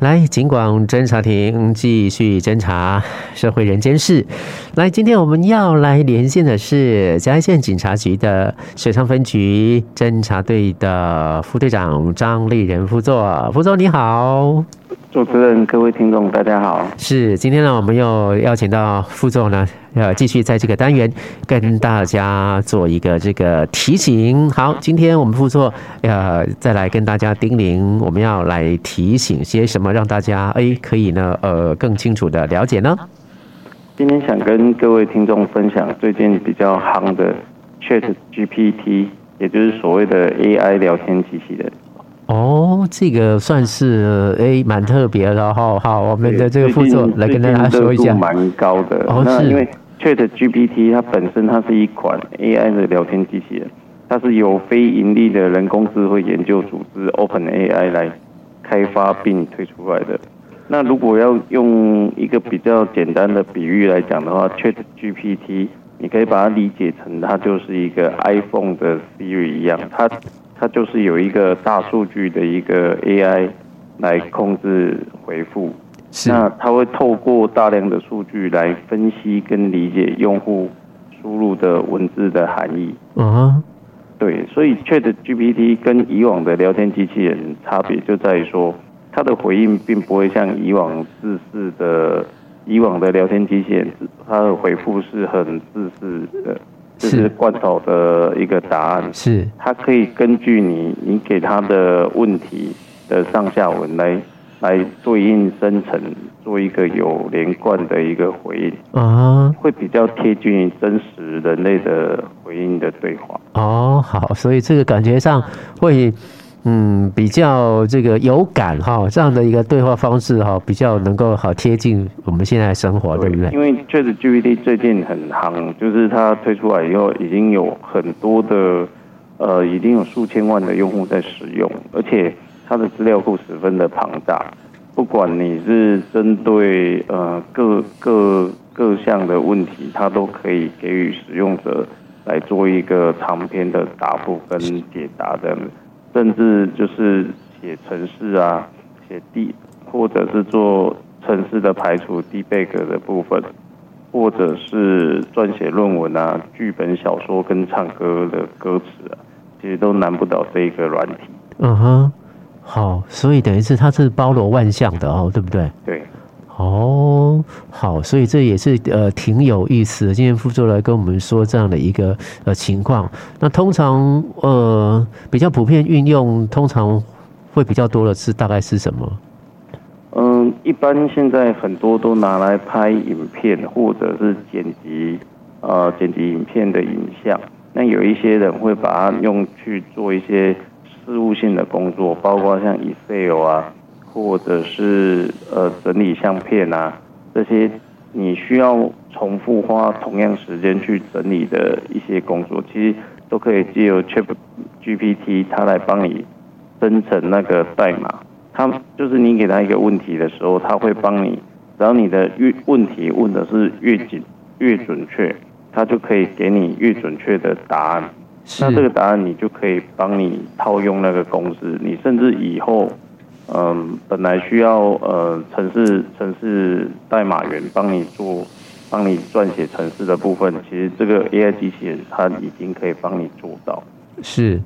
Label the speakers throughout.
Speaker 1: 来，尽管侦查庭继续侦查社会人间事。来，今天我们要来连线的是嘉义县警察局的水上分局侦查队的副队长张立仁副座。副座你好，
Speaker 2: 主持人、各位听众大家好。
Speaker 1: 是，今天呢，我们又邀请到副座呢。要继续在这个单元跟大家做一个这个提醒。好，今天我们副座呃再来跟大家叮咛，我们要来提醒些什么，让大家哎可以呢呃更清楚的了解呢？
Speaker 2: 今天想跟各位听众分享最近比较夯的 Chat GPT，也就是所谓的 AI 聊天机器人。
Speaker 1: 哦，这个算是哎蛮特别的。好好，我们的这个副座来跟大家说一下，
Speaker 2: 蛮高的。
Speaker 1: 哦，是因为。
Speaker 2: Chat GPT 它本身它是一款 AI 的聊天机器人，它是由非盈利的人工智慧研究组织 OpenAI 来开发并推出来的。那如果要用一个比较简单的比喻来讲的话，Chat GPT 你可以把它理解成它就是一个 iPhone 的 Siri 一样，它它就是有一个大数据的一个 AI 来控制回复。那它会透过大量的数据来分析跟理解用户输入的文字的含义。嗯，对，所以 Chat GPT 跟以往的聊天机器人差别就在于说，它的回应并不会像以往自私的以往的聊天机器人，它的回复是很自私是罐头的一个答案。
Speaker 1: 是，
Speaker 2: 它可以根据你你给他的问题的上下文来。来对应生成，做一个有连贯的一个回应啊，会比较贴近于真实人类的回应的对话。
Speaker 1: 哦，好，所以这个感觉上会，嗯，比较这个有感哈，这样的一个对话方式哈，比较能够好贴近我们现在的生活，对不对？
Speaker 2: 因为 ChatGPT 最近很夯，就是它推出来以后，已经有很多的呃，已经有数千万的用户在使用，而且。它的资料库十分的庞大，不管你是针对呃各各各项的问题，它都可以给予使用者来做一个长篇的答复跟解答的，甚至就是写程式啊，写地或者是做程式的排除 debug 的部分，或者是撰写论文啊、剧本小说跟唱歌的歌词啊，其实都难不倒这一个软体。
Speaker 1: 嗯哼。好，所以等于是它是包罗万象的哦，对不对？
Speaker 2: 对。
Speaker 1: 哦，好，所以这也是呃挺有意思的。今天副座来跟我们说这样的一个呃情况。那通常呃比较普遍运用，通常会比较多的是大概是什么？
Speaker 2: 嗯，一般现在很多都拿来拍影片或者是剪辑呃剪辑影片的影像。那有一些人会把它用去做一些。事务性的工作，包括像 Excel 啊，或者是呃整理相片啊，这些你需要重复花同样时间去整理的一些工作，其实都可以借由 ChatGPT 它来帮你生成那个代码。它就是你给它一个问题的时候，它会帮你，只要你的越问题问的是越紧越准确，它就可以给你越准确的答案。那这个答案你就可以帮你套用那个公式，你甚至以后，嗯，本来需要呃城市城市代码员帮你做，帮你撰写城市的部分，其实这个 AI 机器人它已经可以帮你做到。
Speaker 1: 是，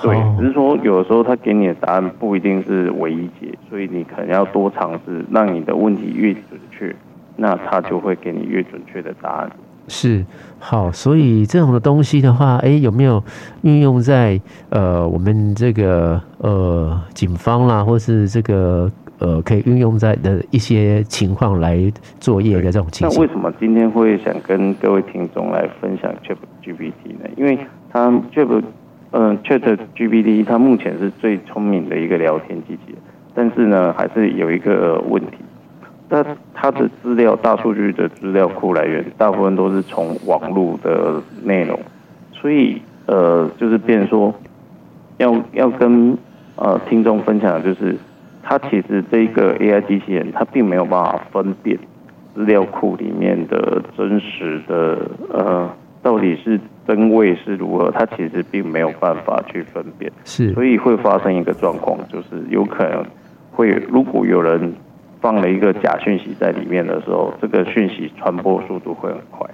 Speaker 2: 对，只是说有的时候它给你的答案不一定是唯一解，所以你可能要多尝试，让你的问题越准确，那它就会给你越准确的答案。
Speaker 1: 是好，所以这种的东西的话，哎，有没有运用在呃我们这个呃警方啦，或是这个呃可以运用在的一些情况来作业的这种情况？
Speaker 2: 那为什么今天会想跟各位听众来分享 Chat GPT 呢？因为它 Chat 嗯 Chat GPT 它目前是最聪明的一个聊天机器人，但是呢，还是有一个问题。那它的资料、大数据的资料库来源，大部分都是从网络的内容，所以呃，就是变说要要跟呃听众分享的就是，它其实这个 AI 机器人，它并没有办法分辨资料库里面的真实的呃到底是真伪是如何，它其实并没有办法去分辨，
Speaker 1: 是，
Speaker 2: 所以会发生一个状况，就是有可能。会如果有人放了一个假讯息在里面的时候，这个讯息传播速度会很快。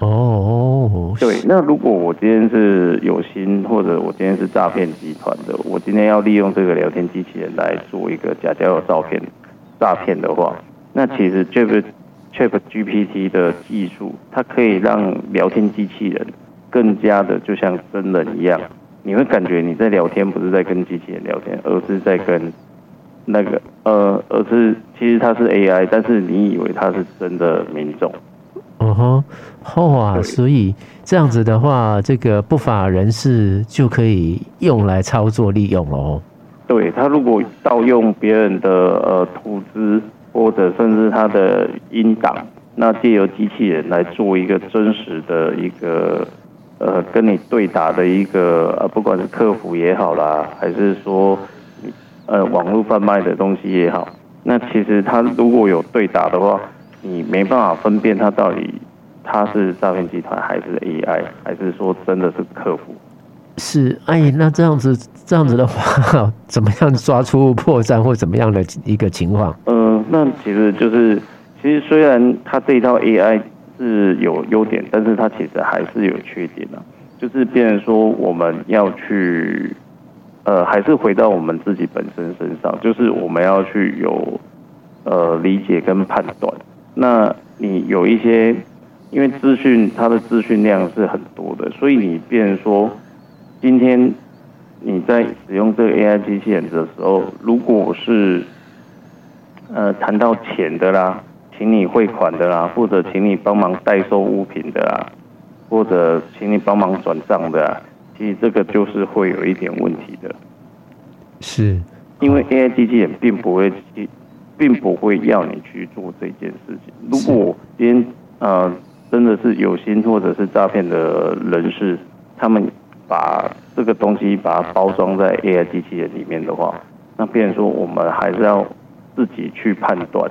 Speaker 1: 哦，
Speaker 2: 对。那如果我今天是有心，或者我今天是诈骗集团的，我今天要利用这个聊天机器人来做一个假交友照片诈骗的话，那其实 Chat Chat GPT 的技术，它可以让聊天机器人更加的就像真人一样，你会感觉你在聊天，不是在跟机器人聊天，而是在跟。那个呃，而是其实它是 AI，但是你以为它是真的民众。
Speaker 1: 嗯哼，好啊，所以这样子的话，这个不法人士就可以用来操作利用喽。
Speaker 2: 对，他如果盗用别人的呃图资，或者甚至他的音档，那借由机器人来做一个真实的一个呃跟你对打的一个呃，不管是客服也好啦，还是说。呃，网络贩卖的东西也好，那其实他如果有对打的话，你没办法分辨他到底他是诈骗集团还是 AI，还是说真的是客服？
Speaker 1: 是，哎，那这样子这样子的话，怎么样抓出破绽或怎么样的一个情况？
Speaker 2: 呃，那其实就是，其实虽然它这一套 AI 是有优点，但是它其实还是有缺点的，就是变成说我们要去。呃，还是回到我们自己本身身上，就是我们要去有呃理解跟判断。那你有一些，因为资讯它的资讯量是很多的，所以你变说，今天你在使用这个 AI 机器人的时候，如果是呃谈到钱的啦，请你汇款的啦，或者请你帮忙代收物品的啦，或者请你帮忙转账的啦。其实这个就是会有一点问题的，
Speaker 1: 是，
Speaker 2: 因为 AI 机器人并不会，并不会要你去做这件事情。如果今天呃真的是有心或者是诈骗的人士，他们把这个东西把它包装在 AI 机器人里面的话，那变成说我们还是要自己去判断，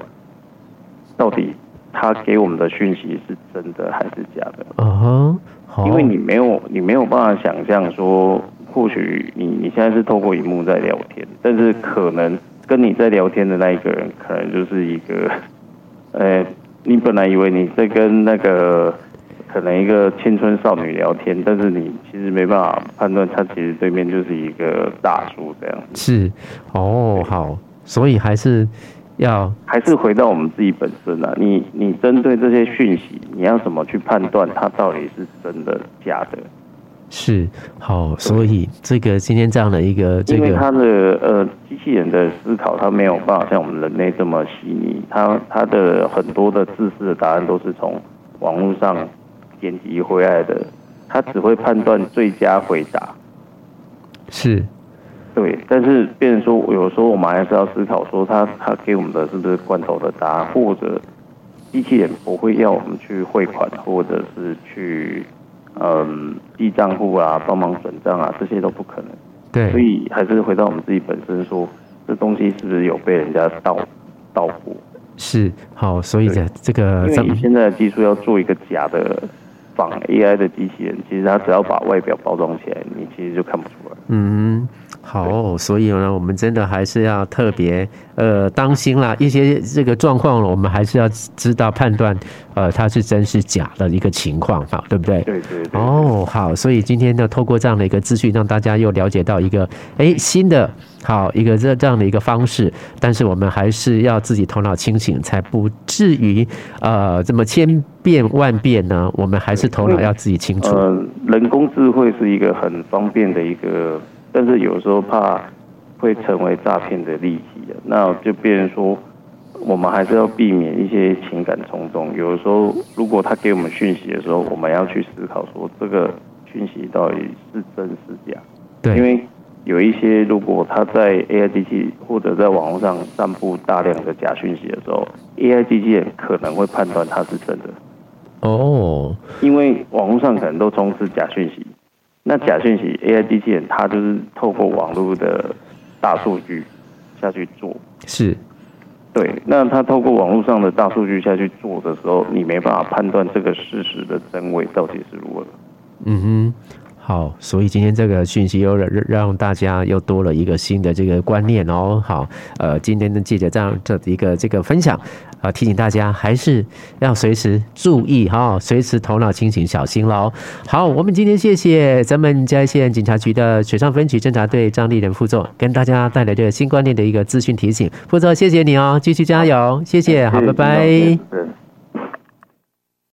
Speaker 2: 到底他给我们的讯息是真的还是假的。
Speaker 1: 嗯哼。
Speaker 2: 因为你没有，你没有办法想象说，或许你你现在是透过荧幕在聊天，但是可能跟你在聊天的那一个人，可能就是一个，呃，你本来以为你在跟那个可能一个青春少女聊天，但是你其实没办法判断，他其实对面就是一个大叔这样子。
Speaker 1: 是，哦，好，所以还是。要
Speaker 2: 还是回到我们自己本身啊，你你针对这些讯息，你要怎么去判断它到底是真的假的？
Speaker 1: 是好，所以这个今天这样的一个，这个、
Speaker 2: 因为它的呃机器人的思考，它没有办法像我们人类这么细腻，它它的很多的自私的答案都是从网络上剪辑回来的，它只会判断最佳回答。
Speaker 1: 是。
Speaker 2: 对，但是变成说，有时候我们还是要思考说他，他他给我们的是不是罐头的答案，或者机器人不会要我们去汇款，或者是去嗯记账户啊，帮忙转账啊，这些都不可能。
Speaker 1: 对，
Speaker 2: 所以还是回到我们自己本身说，这东西是不是有被人家盗盗过？
Speaker 1: 是，好，所以这这个，
Speaker 2: 因为你现在的技术要做一个假的仿 AI 的机器人，其实它只要把外表包装起来，你其实就看不出来。
Speaker 1: 嗯。好，所以呢，我们真的还是要特别呃当心啦，一些这个状况，我们还是要知道判断，呃，它是真是假的一个情况，哈，对不对？
Speaker 2: 对对对。
Speaker 1: 哦，好，所以今天呢，透过这样的一个资讯，让大家又了解到一个哎新的好一个这这样的一个方式，但是我们还是要自己头脑清醒，才不至于呃这么千变万变呢。我们还是头脑要自己清楚。
Speaker 2: 呃，人工智慧是一个很方便的一个。但是有时候怕会成为诈骗的利器，那就变成说，我们还是要避免一些情感冲动。有的时候，如果他给我们讯息的时候，我们要去思考说，这个讯息到底是真是假？
Speaker 1: 对，
Speaker 2: 因为有一些，如果他在 AI 机器或者在网络上散布大量的假讯息的时候，AI 机器人可能会判断它是真的。
Speaker 1: 哦，
Speaker 2: 因为网络上可能都充斥假讯息。那假讯息 AI 机器人，它就是透过网络的大数据下去做，
Speaker 1: 是，
Speaker 2: 对。那它透过网络上的大数据下去做的时候，你没办法判断这个事实的真伪到底是如何。
Speaker 1: 嗯哼，好，所以今天这个讯息又让让大家又多了一个新的这个观念哦。好，呃，今天的记者这样这一个这个分享，啊，提醒大家还是要随时注意哈，随时头脑清醒，小心喽。好，我们今天谢谢咱们嘉义县警察局的水上分局侦查队张立仁副座，跟大家带来这个新观念的一个资讯提醒。副座，谢谢你哦，继续加油，谢谢，好，拜拜。